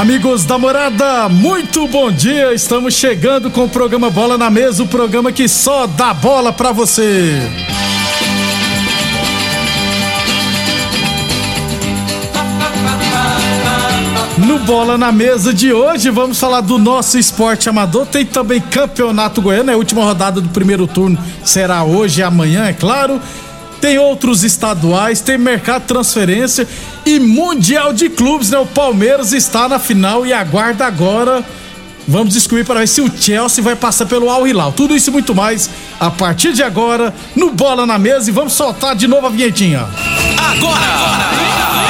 Amigos da morada, muito bom dia. Estamos chegando com o programa Bola na Mesa o programa que só dá bola pra você. No Bola na Mesa de hoje, vamos falar do nosso esporte amador. Tem também Campeonato Goiano, é a última rodada do primeiro turno, será hoje e amanhã, é claro. Tem outros estaduais, tem mercado de transferência e Mundial de Clubes, né? O Palmeiras está na final e aguarda agora. Vamos descobrir para ver se o Chelsea vai passar pelo Al Hilal. Tudo isso e muito mais a partir de agora no Bola na Mesa e vamos soltar de novo a vinhetinha. Agora! Na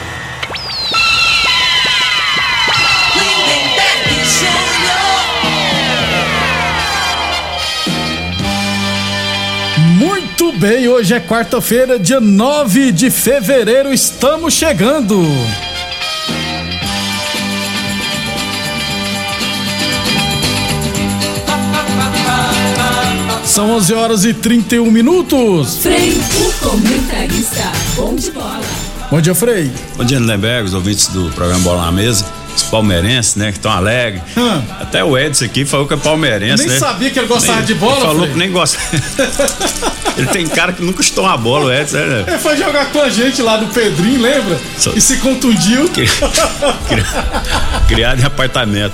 Bem, hoje é quarta-feira, dia 9 de fevereiro, estamos chegando. São 11 horas e 31 minutos. Frei, o comentarista. Bom de bola. Bom dia, Frei. Bom dia, Lindenberg, os ouvintes do programa Bola na Mesa. Os palmeirenses, né, que estão alegres. Hum. Até o Edson aqui falou que é palmeirense, Nem né? sabia que ele gostava Nem- de bola, Ele falou Frei. que nem gosta. ele tem cara que nunca chutou uma bola, o Edson, né? Ele foi jogar com a gente lá no Pedrinho, lembra? Só- E se contundiu. Criado em apartamento.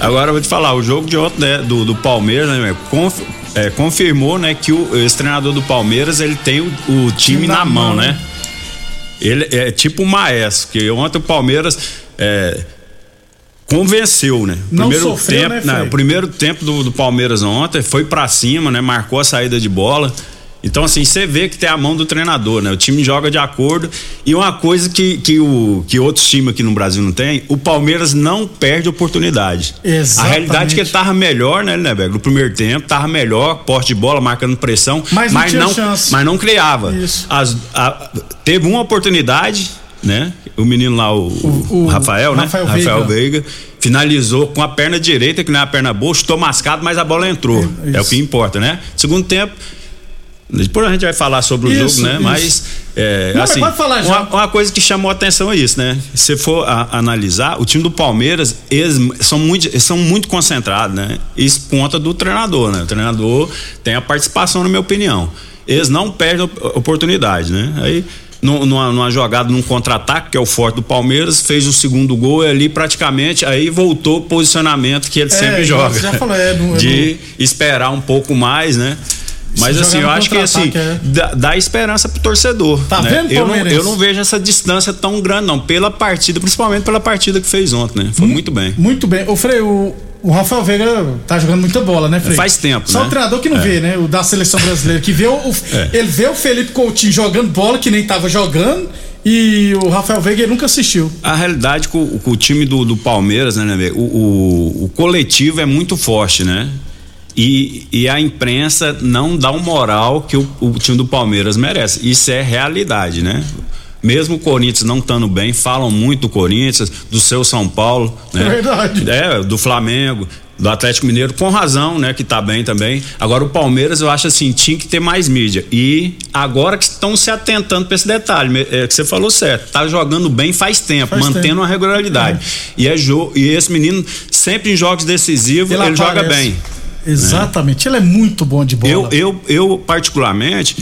Agora eu vou te falar, o jogo de ontem né, do, do Palmeiras, né, meu, conf- é, confirmou, né, que o, esse treinador do Palmeiras, ele tem o, o time na, mão, né? Ele é tipo um maestro, que ontem o Palmeiras é, convenceu, né? Não primeiro sofreu, tempo, né, não, Frei? o primeiro tempo do, do Palmeiras ontem foi pra cima, né? Marcou a saída de bola. Então, assim, você vê que tem a mão do treinador, né? O time joga de acordo. E uma coisa que, que, o, que outros times aqui no Brasil não tem, o Palmeiras não perde oportunidade. Exatamente. A realidade é que ele tava melhor, né, Lindeberg? No primeiro tempo, tava melhor, porte de bola, marcando pressão. Mas não tinha chance. mas não criava. Isso. As- a- teve uma oportunidade, né? O menino lá, o, O- o Rafael, né? Rafael Rafael Veiga. Veiga. Finalizou com a perna direita, que não é a perna boa, chutou mascado, mas a bola entrou. É, É, o que importa, né? Segundo tempo. Depois a gente vai falar sobre o Isso, jogo, né? isso. Mas, é, Não, mas assim, pode falar uma, uma coisa que chamou a atenção é isso, né? Se for a- analisar, o time do Palmeiras, eles são muito, eles são muito concentrados, né? Isso conta do treinador, né? O treinador tem a participação, na minha opinião. Eles não perdem op- oportunidade, né? Aí, numa, numa jogada, num contra-ataque, que é o forte do Palmeiras, fez o segundo gol e ali praticamente, aí voltou o posicionamento que ele É, sempre joga. já falou, é, no- é de esperar um pouco mais, né? Mas assim, eu acho que assim, é. dá, dá esperança pro torcedor. Tá né? vendo, eu não, eu não vejo essa distância tão grande, não, pela partida, principalmente pela partida que fez ontem, né? Foi muito bem. Muito bem. Ô, Frei, o, o Rafael Veiga tá jogando muita bola, né, Frei? Faz tempo, Só né? o treinador que não É. vê, né? O da seleção brasileira. Que vê o, o- É. Ele vê o Felipe Coutinho jogando bola, que nem tava jogando, e o Rafael Veiga ele nunca assistiu. A realidade com, com o time do, do Palmeiras, né, né, o, o, o coletivo é muito forte, né? E, e a imprensa não dá o moral que o, o time do Palmeiras merece. Isso é realidade, né? Mesmo o Corinthians não estando bem, falam muito do Corinthians, do seu São Paulo, né? É verdade. É, do Flamengo, do Atlético Mineiro, com razão, né? Que tá bem também. Agora o Palmeiras, eu acho assim, tinha que ter mais mídia. E agora que estão se atentando para esse detalhe, é, que você falou certo, tá jogando bem faz tempo, Faz mantendo tempo. uma regularidade. E, é jo e esse menino, sempre em jogos decisivos, ele, Ele joga bem. Exatamente. Ele é muito bom de bola. Eu, eu, eu particularmente,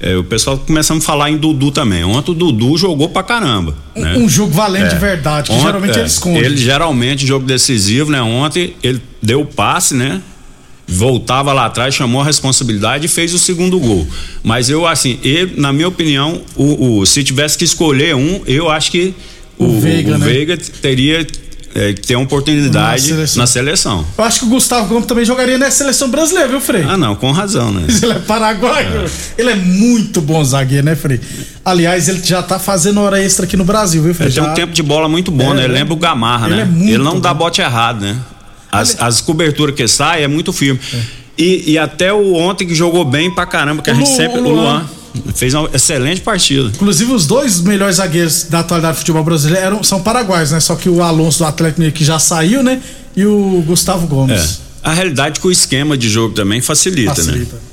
é, o pessoal começamos a falar em Dudu também. Ontem o Dudu jogou pra caramba. né? Um jogo valente de verdade, que geralmente é, ele esconde. Ele geralmente, jogo decisivo, né? Ontem ele deu o passe, né? Voltava lá atrás, chamou a responsabilidade e fez o segundo gol. Mas eu, assim, ele, na minha opinião, o, o- se tivesse que escolher um, eu acho que o, O Veiga, o né? Veiga teria é, que ter uma oportunidade Na seleção. na seleção. Eu acho que o Gustavo Gomes também jogaria na seleção brasileira, viu, Frei? Ah, não, com razão, né? Ele é paraguaio. Ele é muito bom zagueiro, né, Frei? Aliás, ele já tá fazendo hora extra aqui no Brasil, viu, Frei? Ele tem Já- um tempo de bola muito bom, É, né? Ele ele- lembra o Gamarra, ele né? é muito ele não dá bom. bote errado, né? As, as coberturas que sai é muito firme. E, e até o ontem que jogou bem pra caramba, que a gente sempre. o O Luan. Fez uma excelente partida. Inclusive, os dois melhores zagueiros da atualidade do futebol brasileiro eram, são paraguaios, né? Só que o Alonso do Atlético Mineiro que já saiu, né? E o Gustavo É. Gomes. A realidade é que o esquema de jogo também facilita, né? Facilita.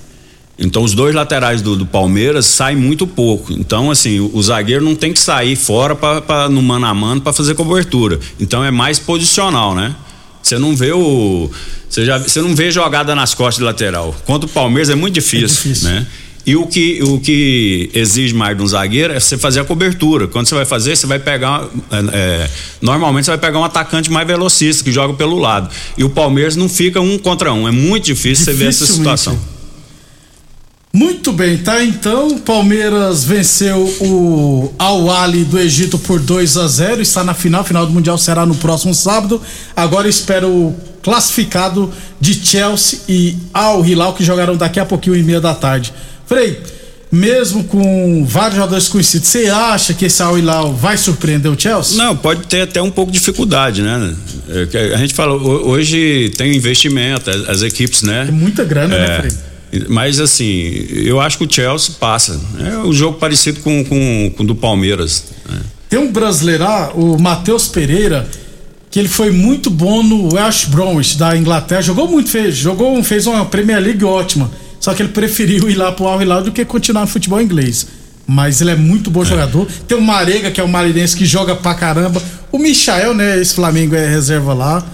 Então os dois laterais do, do Palmeiras saem muito pouco. Então, assim, o, o zagueiro não tem que sair fora pra, pra, no mano a mano para fazer cobertura. Então é mais posicional, né? Você não vê o. Você já você não vê jogada nas costas de lateral. Contra o Palmeiras é muito difícil, difícil. né? E o que, o que exige mais de um zagueiro é você fazer a cobertura. Quando você vai fazer, você vai pegar. é, é, normalmente você vai pegar um atacante mais velocista que joga pelo lado. E o Palmeiras não fica um contra um. É muito difícil você ver essa situação. Muito bem, tá? Então, o Palmeiras venceu o Al Ali do Egito por 2 a 0 está na final. Final do Mundial será no próximo sábado. Agora espero o classificado de Chelsea e Al Hilal que jogarão daqui a pouquinho e meia da tarde. Frei, mesmo com vários jogadores conhecidos, você acha que esse Al Hilal vai surpreender o Chelsea? Não, pode ter até um pouco de dificuldade, né? É A gente fala, ho- hoje tem investimento, as, equipes, né? É muita grana, né, É, Frei? mas assim, eu acho que o Chelsea passa. É um jogo parecido com, com, com o do Palmeiras. né? Tem um brasileiro lá, o Matheus Pereira, que ele foi muito bom no West Bromwich da Inglaterra. Jogou muito, fez, jogou, fez uma Premier League ótima. Só que ele preferiu ir lá pro Al Hilal do que continuar no futebol inglês. Mas ele é muito bom jogador. Tem o Marega, que é o marinense que joga pra caramba. O Michael, né? Esse Flamengo é reserva lá.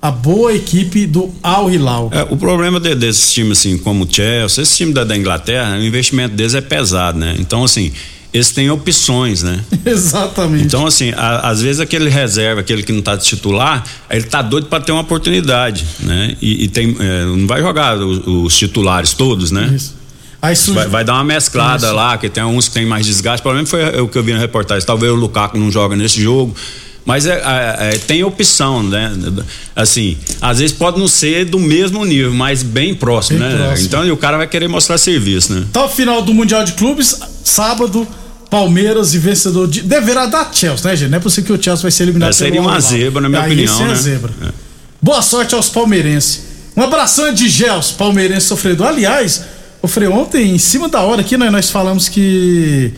A boa equipe do Al Hilal. É, o problema de- desses times, assim, como o Chelsea, esse time da, da Inglaterra, o investimento deles é pesado, né? Então, assim, eles têm opções, né? Exatamente. Então, assim, a- às vezes aquele reserva, aquele que não tá titular, ele tá doido para ter uma oportunidade, né? E, e tem, é, não vai jogar os, os titulares todos, né? Isso. Aí surge... Vai, vai dar uma mesclada Isso. lá, que tem uns que tem mais desgaste. O problema foi o que eu vi na reportagem. Talvez o Lukaku não joga nesse jogo. Mas é, é, é, tem opção, né? Assim, às vezes pode não ser do mesmo nível, mas bem próximo, Bem né? próximo. Então o cara vai querer mostrar serviço, né? Tá o final do Mundial de Clubes, sábado, Palmeiras e vencedor de. Deverá dar Chelsea, né, gente? Não é possível que o Chelsea vai ser eliminado É, seria uma zebra, na minha Aí opinião, é né? zebra. Boa sorte aos palmeirenses. Um abração de Gels, palmeirense sofredor. Aliás, o Frei, ontem, em cima da hora aqui, né, nós falamos que.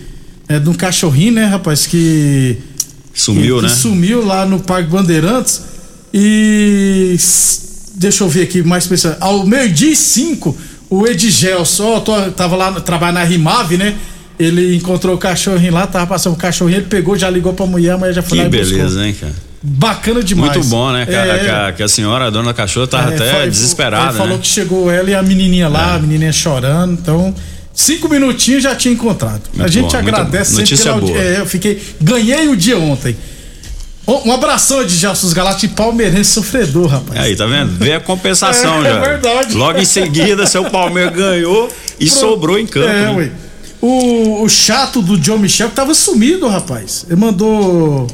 É de um cachorrinho, né, rapaz? Que. Sumiu, que, né? que sumiu lá no Parque Bandeirantes. E. Deixa eu ver aqui mais pessoas. Ao meio-dia e cinco, o Edgelson, ó, tava lá, trabalhando na Rimave, né? Ele encontrou o cachorrinho lá, tava passando o cachorrinho, ele pegou, já ligou pra mulher, a mulher já foi lá Que e buscou. beleza, hein, cara? Bacana demais. Muito bom, né? Que, a- É. que a, que a senhora, a dona da cachorra, tava É, até foi- desesperada, falou né? É. que chegou ela e a menininha lá, a menininha chorando. Então, cinco minutinhos já tinha encontrado. a Muito gente bom, agradece muito- sempre pela boa. É, eu fiquei. Ganhei o dia ontem. Um abração de Gelson Galati palmeirense sofredor, rapaz. Aí, tá vendo? Vê a compensação É, é já. verdade. Logo em seguida, seu Palmeiras ganhou e sobrou em campo. É, né? ué. O, o chato do John Michel que tava sumido, rapaz. Ele mandou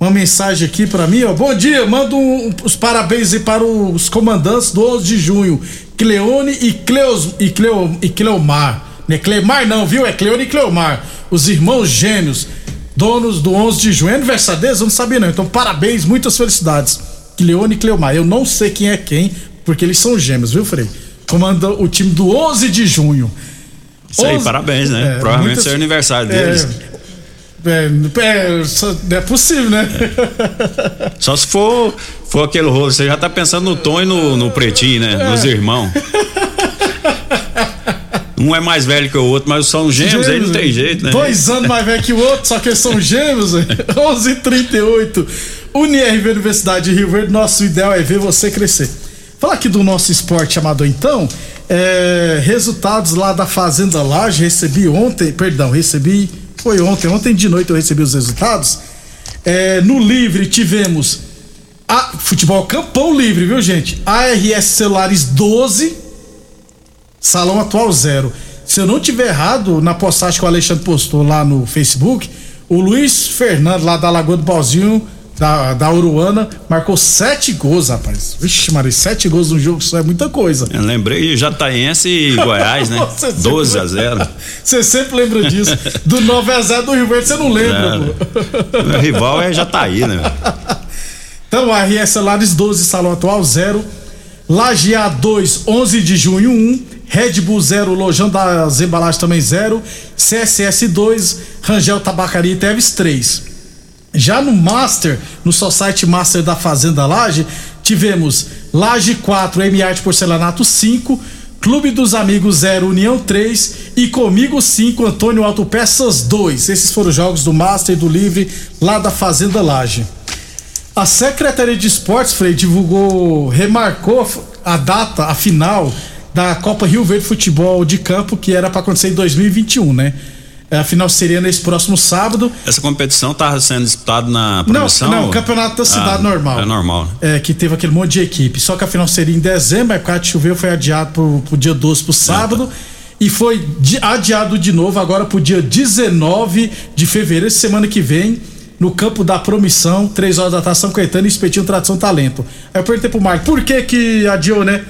uma mensagem aqui pra mim, ó. Bom dia, mando um- os parabéns aí para os comandantes do 11 de junho, Cleone e, Cleos, e, Cleo, e Cleomar. Não é Cleomar não, viu? É Cleone e Cleomar. Os irmãos gêmeos, donos do 11 de junho. É aniversário deles? Eu não sabia não. Então parabéns, muitas felicidades. Cleone e Cleomar. Eu não sei quem é quem, porque eles são gêmeos, viu, Frei? comanda o time do 11 de junho. Isso aí, parabéns, né? É, Provavelmente muitas- é o aniversário deles. É, é, é possível, né? Só se for, for aquele rolo. Você já tá pensando no Tom e no, no Pretinho, né? Nos irmãos. Um é mais velho que o outro, mas são gêmeos, aí não tem jeito, né? Dois anos mais velho que o outro, só que eles são gêmeos. 11 h 38 UniRV Universidade de Rio Verde, nosso ideal é ver você crescer. Falar aqui do nosso esporte amador, então. É, resultados lá da Fazenda Laje, recebi ontem, perdão, recebi. Foi ontem, ontem de noite eu recebi os resultados. É, no livre tivemos a, futebol campão livre, viu gente? ARS Celulares 12, Salão Atual Zero. Se eu não tiver errado, na postagem que o Alexandre postou lá no Facebook, o Luiz Fernando, lá da Lagoa do Balzinho, da, da Uruana, marcou sete gols, rapaz. Vixe, Maria, sete gols no jogo, isso é muita coisa. Eu lembrei Jataense e Goiás, né? Você sempre 12 a lembra- 0. Você sempre lembra disso. Do 9 a 0 do Rio Verde, você não lembra, pô. Meu rival é Jataí, né? Então, RS Lares 12, Salão Atual 0. Lajear 2, 11 de junho 1. Red Bull 0, Lojão das Embalagens também 0. CSS 2, Rangel Tabacaria e Teves 3. Já no Master, no Society Master da Fazenda Laje, tivemos Laje 4, M Arte Porcelanato 5, Clube dos Amigos 0, União 3 e Comigo 5, Antônio Autopeças 2. Esses foram os jogos do Master e do Livre lá da Fazenda Laje. A Secretaria de Esportes, Frei, divulgou, remarcou a data, a final da Copa Rio Verde Futebol de Campo, que era para acontecer em 2021, né? A final seria nesse próximo sábado. Essa competição tá sendo disputada na Não, promoção? não, campeonato da cidade Ah, normal. É normal. É, que teve aquele monte de equipe. Só que a final seria em dezembro, mas por causa de chover foi adiado pro, pro dia 12 pro sábado. E foi di- adiado de novo agora pro dia 19 de fevereiro, semana que vem, no campo da Promissão, 3 horas da tarde, São Caetano e Espetinho Tradição Talento. Aí eu perguntei pro Marco, por que que adiou, né?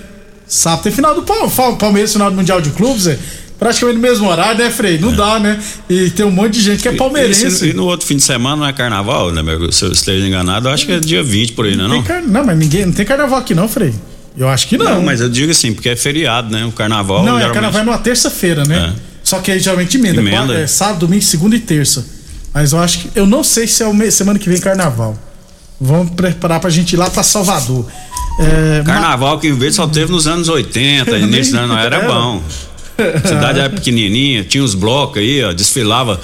Sábado tem final do Pal- Pal- Palmeiras, final do Mundial de Clubes, é. Praticamente no mesmo horário, né, Frei? Não dá, né? E tem um monte de gente que é E, palmeirense. e no outro fim de semana não é carnaval, né? meu? Se eu esteja enganado, eu acho que é dia 20 por aí, não é? Não, car- Não, mas ninguém. Não tem carnaval aqui, não, Frei. Eu acho que não. não, mas eu digo assim, porque é feriado, né? O carnaval. Não, é geralmente- carnaval numa terça-feira, né? É. Só que aí geralmente emenda. Emenda. É, sábado, domingo, segunda e terça. Mas eu acho que. Eu não sei se é o me- semana que vem carnaval. Vamos preparar pra gente ir lá pra Salvador. É, Carnaval que em vez só teve nos anos 80, início dos anos era Era. bom. A cidade era pequenininha, tinha os blocos aí, ó, desfilava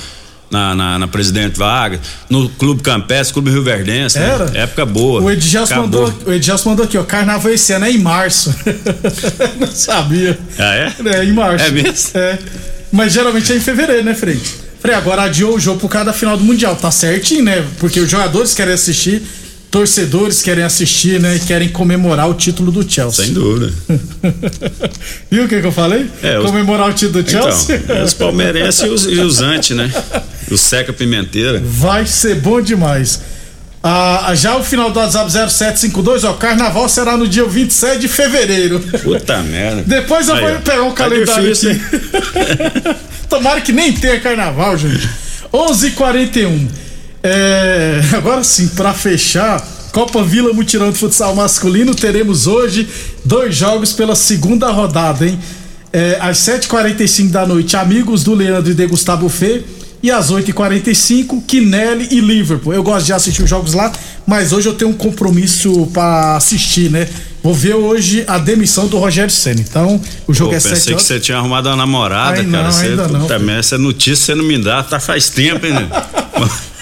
na, na, na Presidente Vargas, no Clube Campestre, Clube Rio Verdense, né? Era? Época boa. O Edgelson mandou, o Edgelson mandou aqui, ó. Carnaval esse ano é em março. não sabia. Ah, é? É, em março. É mesmo? É. Mas geralmente é em fevereiro, né, Frei? Frei, agora adiou o jogo por causa da final do Mundial. Tá certinho, né? Porque os jogadores querem assistir, torcedores querem assistir, né? E querem comemorar o título do Chelsea. Sem dúvida. Viu o que, que eu falei? É, os- Comemorar o título do Chelsea? Então, os palmeirenses e os, e os antes, né? O Seca Pimenteira. Vai ser bom demais. Ah, já o final do WhatsApp 0752, ó, carnaval será no dia 27 de fevereiro. Puta merda. Depois eu Aí, vou pegar um Tá calendário difícil, aqui. Tomara que nem tenha carnaval, gente. 11:41. É, agora sim, pra fechar, Copa Vila Mutirão de Futsal Masculino, teremos hoje dois jogos pela segunda rodada, hein? É, às 7h45 da noite, amigos do Leandro e de Gustavo Fê. E às 8h45, Kinelli e Liverpool. Eu gosto de assistir os jogos lá, mas hoje eu tenho um compromisso pra assistir, né? Vou ver hoje a demissão do Rogério Senna. Então, o jogo Pô, é 7 pensei que você tinha arrumado uma namorada, Ai, cara. não, Você, ainda não, merda, essa notícia você não me dá, tá faz tempo, hein, né?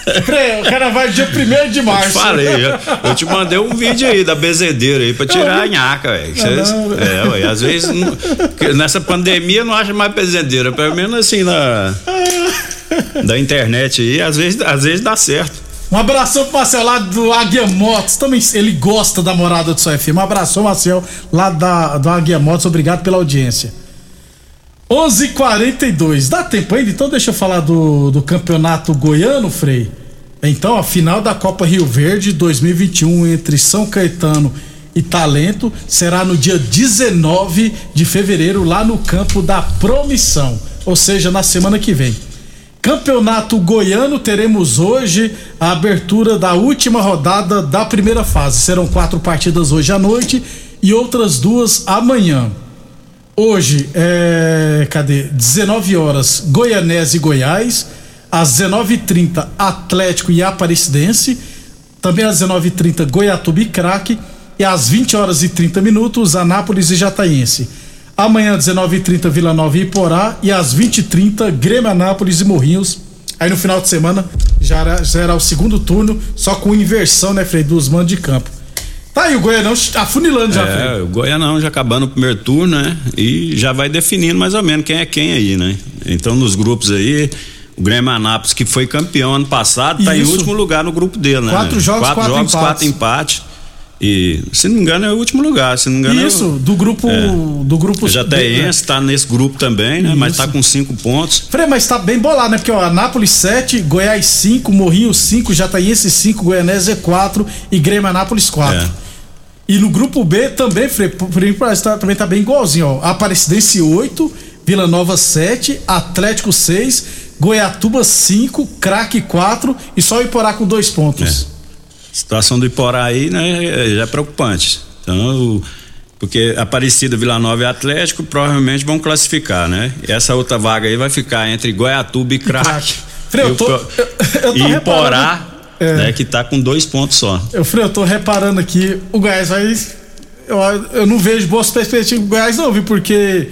O cara vai dia 1 de Eu te março. falei, eu, eu te mandei um vídeo aí da bezedeira aí pra tirar a nhaca, velho. Não. É, ué, às vezes não- nessa pandemia não acha mais bezedeira, pelo menos assim na da internet aí, às vezes, às vezes dá certo. Um abração pro Marcel lá do Águia Motos. Também ele gosta da morada do seu FM. Um abração, Marcel, lá da, do Águia Motos. Obrigado pela audiência. 11:42 h 42 Dá tempo ainda? Então deixa eu falar do, do campeonato goiano, Frei. Então, a final da Copa Rio Verde 2021 entre São Caetano e Talento será no dia 19 de fevereiro, lá no campo da Promissão. Ou seja, na semana que vem. Campeonato Goiano, teremos hoje a abertura da última rodada da primeira fase. Serão quatro partidas hoje à noite e outras duas amanhã. Hoje, é, cadê? 19 horas, Goianese e Goiás. Às 19h30, Atlético e Aparecidense. Também às 19h30, Goiatuba e Craque. E às 20 horas e 30 minutos, Anápolis e Jataiense. Amanhã, 19h30, Vila Nova e Iporá. E às 20h30, Grêmio Anápolis e Morrinhos. Aí no final de semana já era, já era o segundo turno, só com inversão, né, Frei, dos mandos de campo. Tá aí o Goianão afunilando já, É, o Goianão já acabando o primeiro turno, né? E já vai definindo mais ou menos quem é quem aí, né? Então nos grupos aí, o Grêmio Anápolis, que foi campeão ano passado, tá em Isso. último lugar no grupo dele, né? Quatro jogos, quatro, quatro jogos, empates. quatro empates. E, se não me engano, é o último lugar. Se não me engano, é o- Isso, do grupo. Do grupo O Jataiense tá nesse grupo também, né? Mas tá com cinco pontos. Frei, mas tá bem bolado, né? Porque, ó, Anápolis 7, Goiás 5, Morrinho 5, Jataiense 5, Goianese 4 e Grêmio Anápolis 4. É. E no grupo B também, Frei, por tá- também tá bem igualzinho, ó. Aparecidense 8, Vila Nova 7, Atlético 6, Goiatuba 5, Craque 4 e só o Iporá com dois pontos. A situação do Iporá aí, né, é- já é preocupante. Então, o- porque Aparecida, Vila Nova e Atlético provavelmente vão classificar, né? E essa outra vaga aí vai ficar entre Goiatuba e Craque. Frei, eu o tô- eu- eu tô E Iporá, É. né, que tá com dois pontos só. Eu, Frei, eu tô reparando aqui, o Goiás vai. Eu, eu não vejo boas perspectivas do Goiás, não, viu? Porque.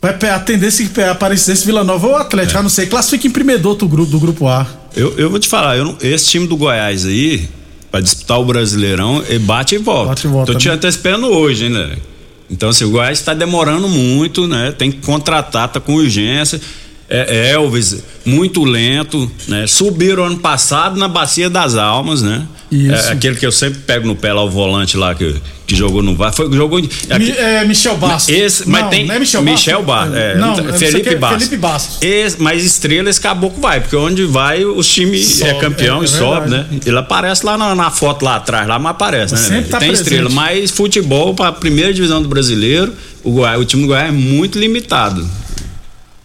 Vai a tendência que a Aparecidense Vila Nova ou Atlético, É. a não ser classifica em primeiro do outro grupo, do grupo A. Eu, eu vou te falar, eu não- esse time do Goiás aí, pra disputar o Brasileirão, ele bate e volta. Bate e volta, Tô te né? até esperando hoje, hein, né? Então, assim, o Goiás tá demorando muito, né? Tem que contratar, tá com urgência. É, Elvis, muito lento, né? Subiram ano passado na Bacia das Almas, né? Isso. É, aquele que eu sempre pego no pé lá, o volante lá que, que jogou no VAR. Foi, jogou. Mi- aqui- é, Michel Bastos. esse, mas não, tem não é Michel Bastos? Michel Bastos, é, não, é Felipe Bastos. Felipe Bastos. Esse- mas estrela esse caboclo vai, porque onde vai os times é Sobe, campeão é, e é sobe, né? Ele aparece lá na, na foto lá atrás, lá, mas aparece, né? Sempre né? tá Tem presente. estrela, mas futebol para a primeira divisão do brasileiro, o, Goiás, o time do Goiás é muito limitado.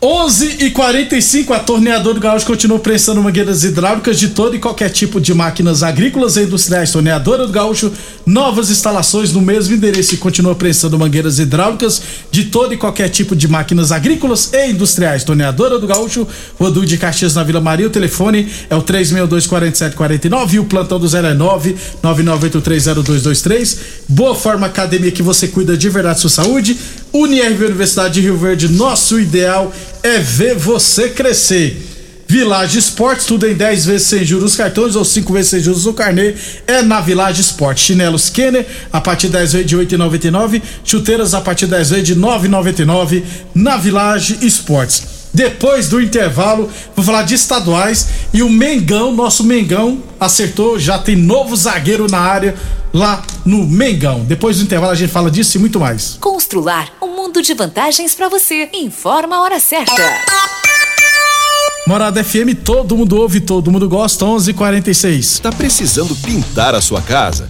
11 e 45 a torneadora do Gaúcho continua prensando mangueiras hidráulicas de todo e qualquer tipo de máquinas agrícolas e industriais. Torneadora do Gaúcho, novas instalações no mesmo endereço e continua prensando mangueiras hidráulicas de todo e qualquer tipo de máquinas agrícolas e industriais. Torneadora do Gaúcho, Rodul de Caxias na Vila Maria. O telefone é o 3624749 e o plantão do 099 99830223. Boa Forma Academia que você cuida de verdade sua saúde. Unirv Universidade de Rio Verde, nosso ideal é ver você crescer. Village Esportes, tudo em 10 vezes sem juros cartões ou 5 vezes sem juros no carnê. É na Village Esportes. Chinelos Kenner, a partir de 10 vezes de 8,99. Chuteiras a partir de 10 vezes de 9,99 na Village Esportes. Depois do intervalo, vou falar de estaduais e o Mengão, nosso Mengão, acertou, já tem novo zagueiro na área lá no Mengão. Depois do intervalo a gente fala disso e muito mais. Constrular um mundo de vantagens para você. Informa a hora certa. Morada FM, todo mundo ouve, todo mundo gosta, 11:46. Tá precisando pintar a sua casa?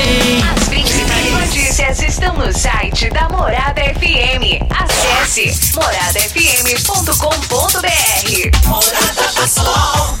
site da Morada FM. Acesse moradafm.com.br. Morada do Sol.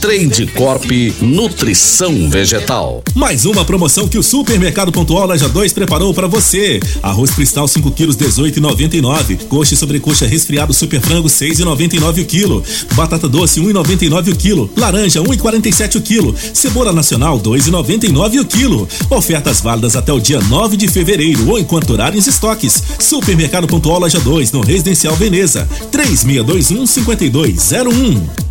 Trade Corp Nutrição Vegetal. Mais uma promoção que o Supermercado Pontual Loja 2 preparou para você. Arroz cristal 5 quilos 18,99. Coxa e sobrecoxa resfriado super frango 6,99 o quilo. Batata doce 1,99 o quilo. Laranja 1,47 o quilo. Cebola nacional 2,99 o quilo. Ofertas válidas até o dia 9 de fevereiro ou enquanto durarem os estoques. Supermercado Pontual Loja 2 no Residencial Veneza 3621 5201.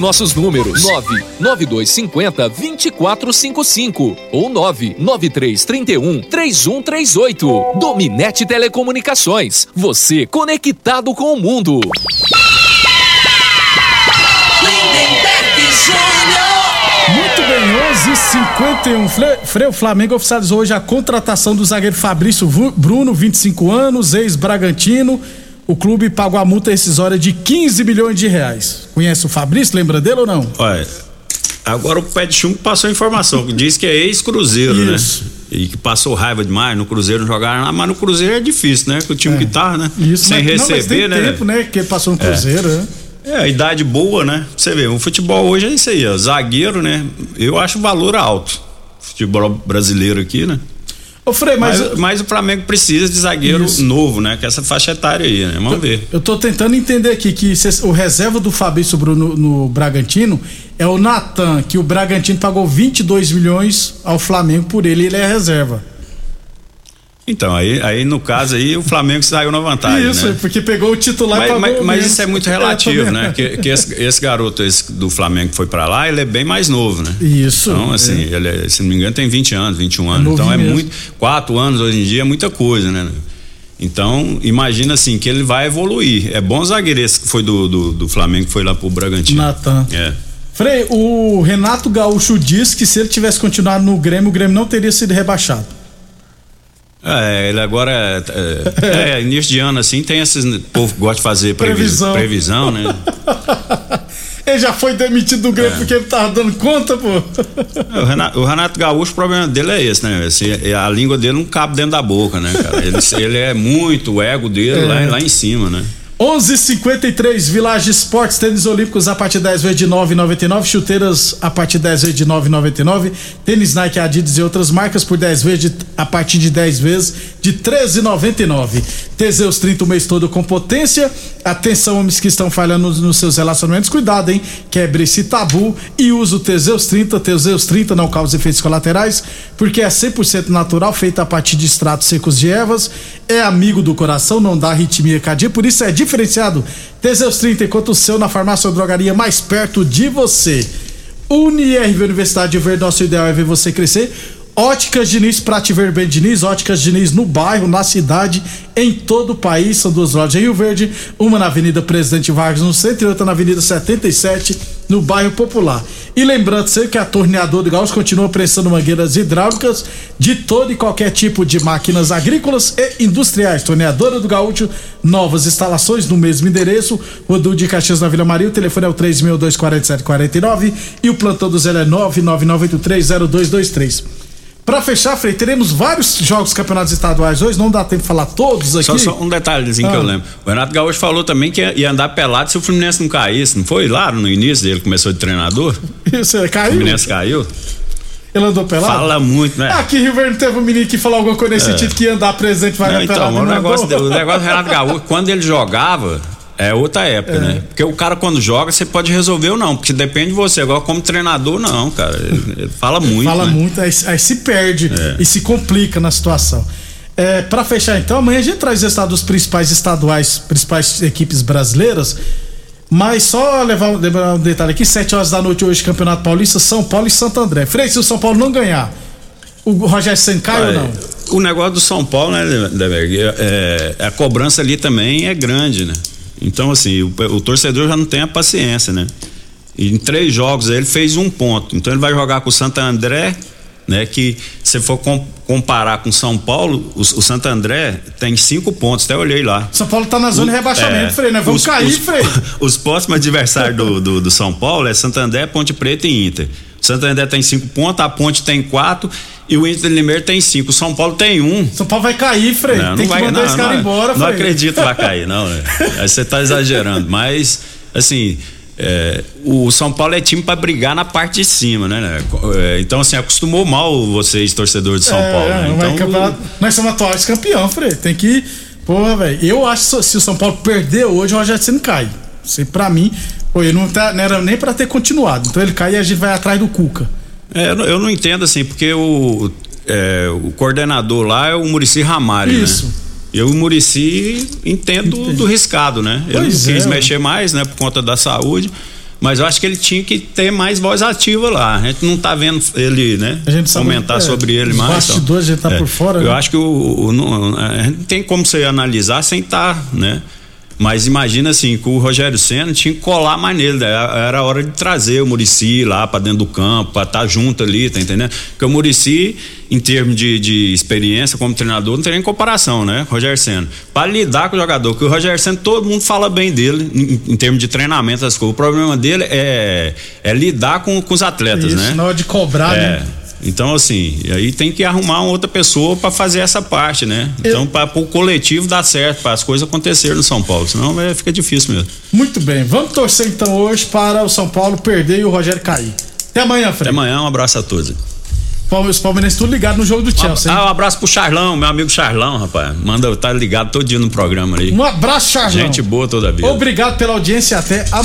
nossos números: 99250 2455 ou 99331 3138. Dominete Telecomunicações. Você conectado com o mundo. Muito bem, 11:51. Fre- Freio Flamengo oficializou hoje a contratação do zagueiro Fabrício Bruno, 25 anos, ex-Bragantino. O clube pagou a multa rescisória de 15 milhões de reais. Conhece o Fabrício? Lembra dele ou não? Olha, agora o Pé de Chumbo passou a informação, que diz que é ex-Cruzeiro, né? E que passou raiva demais, no Cruzeiro não jogaram lá, mas no Cruzeiro é difícil, né? Com o time que tá, né? Isso, Sem mas, não, mas receber, tem né? tempo, né? Que ele passou no É. Cruzeiro, né? É, a idade boa, né? Você vê, o futebol hoje é isso aí, ó. Zagueiro, né? Eu acho o valor alto. Futebol brasileiro aqui, né? Ô, Frei, mas. Mas, mas o Flamengo precisa de zagueiro Isso. novo, né? Com essa faixa etária aí, né? Vamos ver. Eu tô tentando entender aqui que cês- o reserva do Fabrício Bruno no Bragantino é o Natan, que o Bragantino pagou 22 milhões ao Flamengo por ele, ele é reserva. Então, aí, aí no caso aí, o Flamengo saiu na vantagem, Isso, né? porque pegou o titular e Mas, pagou mas- mas isso é muito É, relativo, também. né? Que, que esse, esse garoto esse do Flamengo que foi pra lá, ele é bem mais novo, né? Isso. Então, assim, ele é- se não me engano, tem 20 anos, 21 anos. novinho então é mesmo. muito. Quatro anos hoje em dia é muita coisa, né? Então, imagina assim, que ele vai evoluir. É bom zagueiro esse que foi do, do, do Flamengo, que foi lá pro Bragantino. Natan. É. Frei, o Renato Gaúcho disse que se ele tivesse continuado no Grêmio, o Grêmio não teria sido rebaixado. É, ele agora é, é, é, início de ano assim, tem esses. O povo gosta de fazer previsão, Previsão. previsão né? Ele já foi demitido do Grêmio porque ele tava dando conta, pô. É, O Renato, o Renato Gaúcho, o problema dele é esse, né? Assim, a língua dele não cabe dentro da boca, né, cara? Ele, ele é muito, o ego dele É. lá, lá em cima, né? 11:53 Village Esportes, tênis olímpicos a partir de 10 vezes de 9,99, chuteiras a partir de 10 vezes de 9,99, tênis Nike, Adidas e outras marcas por 10 vezes de- a partir de 10 vezes de de 13,99. Teseus 30 o mês todo com potência. Atenção, homens que estão falhando nos, nos seus relacionamentos, cuidado, hein? Quebre esse tabu e use o Teseus 30. Teseus 30 não causa efeitos colaterais, porque é 100% natural, feito a partir de extratos secos de ervas. É amigo do coração, não dá arritmia cardíaca, por isso é diferenciado. Teseus 30, enquanto o seu na farmácia ou drogaria mais perto de você. UniRV Universidade de Verde, nosso ideal é ver você crescer. Óticas Diniz, pra te ver bem Diniz, Óticas Diniz no bairro, na cidade, em todo o país. São duas lojas em Rio Verde, uma na Avenida Presidente Vargas, no centro, e outra na Avenida 77, no bairro Popular. E lembrando sempre que a Torneador do Gaúcho continua prestando mangueiras hidráulicas de todo e qualquer tipo de máquinas agrícolas e industriais. Torneadora do Gaúcho, novas instalações no mesmo endereço, Rodul de Caxias na Vila Maria, o telefone é o 3624749 e o plantão do Zé é 999830223. Pra fechar, Frei, teremos vários jogos campeonatos estaduais hoje, não dá tempo de falar todos aqui. Só, só um detalhezinho Ah. que eu lembro. O Renato Gaúcho falou também que ia, andar pelado se o Fluminense não caísse, não foi lá no início ele começou de treinador? Isso, é, O caiu? Fluminense caiu? Ele andou pelado? Fala muito, né? Aqui em Rio Verde teve um menino que falou alguma coisa nesse É. sentido que ia andar presente, vai Não, andar então, pelado. o negócio, o negócio do Renato Gaúcho, quando ele jogava, é outra época, É. né? Porque o cara quando joga, você pode resolver ou não, porque depende de você. Agora, como treinador, não, cara. Ele, fala muito. Fala né? muito, aí, aí se perde É. e se complica na situação. É, para fechar então, amanhã a gente traz o resultado dos principais estaduais, principais equipes brasileiras. Mas só levar, um detalhe aqui: 7 horas da noite hoje, Campeonato Paulista, São Paulo e Santo André. Frei, se o São Paulo não ganhar, o Rogério Senna cai ou não? O negócio do São Paulo, né, Deberg, é, a cobrança ali também é grande, né? Então, assim, o, o torcedor já não tem a paciência, né? Em três jogos ele fez um ponto. Então ele vai jogar com o Santo André, né? Que se for com- comparar com São Paulo, o, o Santo André tem cinco pontos, até olhei lá. São Paulo tá na zona de rebaixamento, Frei, né? Vamos os, cair, os, Frei. Os próximos adversários do, do, do São Paulo é Santo André, Ponte Preta e Inter. O Santo André tem cinco pontos, a Ponte tem quatro e o Inter de Limeira tem cinco. O São Paulo tem um. São Paulo vai cair, Frei. Não, tem não que vai, mandar não, esse cara não, embora, Não Frei. acredito que vai cair, não, né? Aí você tá exagerando. Mas, assim, é, o São Paulo é time pra brigar na parte de cima, né? né? É, Então, assim, acostumou mal vocês, torcedores de São É, Paulo, né? não Então, campeonato- nós somos atuais campeão, Frei. Tem que. Porra, velho. Eu acho que se o São Paulo perder hoje, o Rogério Senna cai. Isso aí, pra mim, pô, ele não, tá, não era nem pra ter continuado. Então ele cai e a gente vai atrás do Cuca. É, eu não- entendo assim, porque o, é, o coordenador lá é o Murici Ramalho, Isso. né? Eu, o Murici, entendo do riscado, né? Ele Pois não quis é, mexer mais, né? Por conta da saúde. Mas eu acho que ele tinha que ter mais voz ativa lá. A gente não tá vendo ele, né? A gente sabe- comentar é, sobre ele os mais. bastidores, a gente tá por fora, Eu né? acho que o, o- não, a gente não tem como você analisar sem estar, né? Mas imagina assim, que o Rogério Senna tinha que colar mais nele, né? era hora de trazer o Murici lá pra dentro do campo, pra estar junto ali, tá entendendo? Porque o Murici, em termos de, de experiência como treinador, não tem nem comparação, né? Rogério Senna. Pra lidar com o jogador, porque o Rogério Senna, todo mundo fala bem dele em, em termos de treinamento, as coisas. O problema dele é, é lidar com, com os atletas, Isso, né? na hora de cobrar, É. né? Então, assim, aí tem que arrumar uma outra pessoa pra fazer essa parte, né? Então, para o coletivo dar certo, para as coisas acontecerem no São Paulo, senão é, fica difícil mesmo. Muito bem. Vamos torcer então hoje para o São Paulo perder e o Rogério cair. Até amanhã, Até Frei. amanhã, um abraço a todos. Os palmeirenses tudo ligado no jogo do Chelsea. Ah, um abraço pro Charlão, meu amigo Charlão, rapaz. Manda, tá ligado todo dia no programa ali. Um abraço, Charlão. Gente boa toda a vida. Obrigado pela audiência e até amanhã.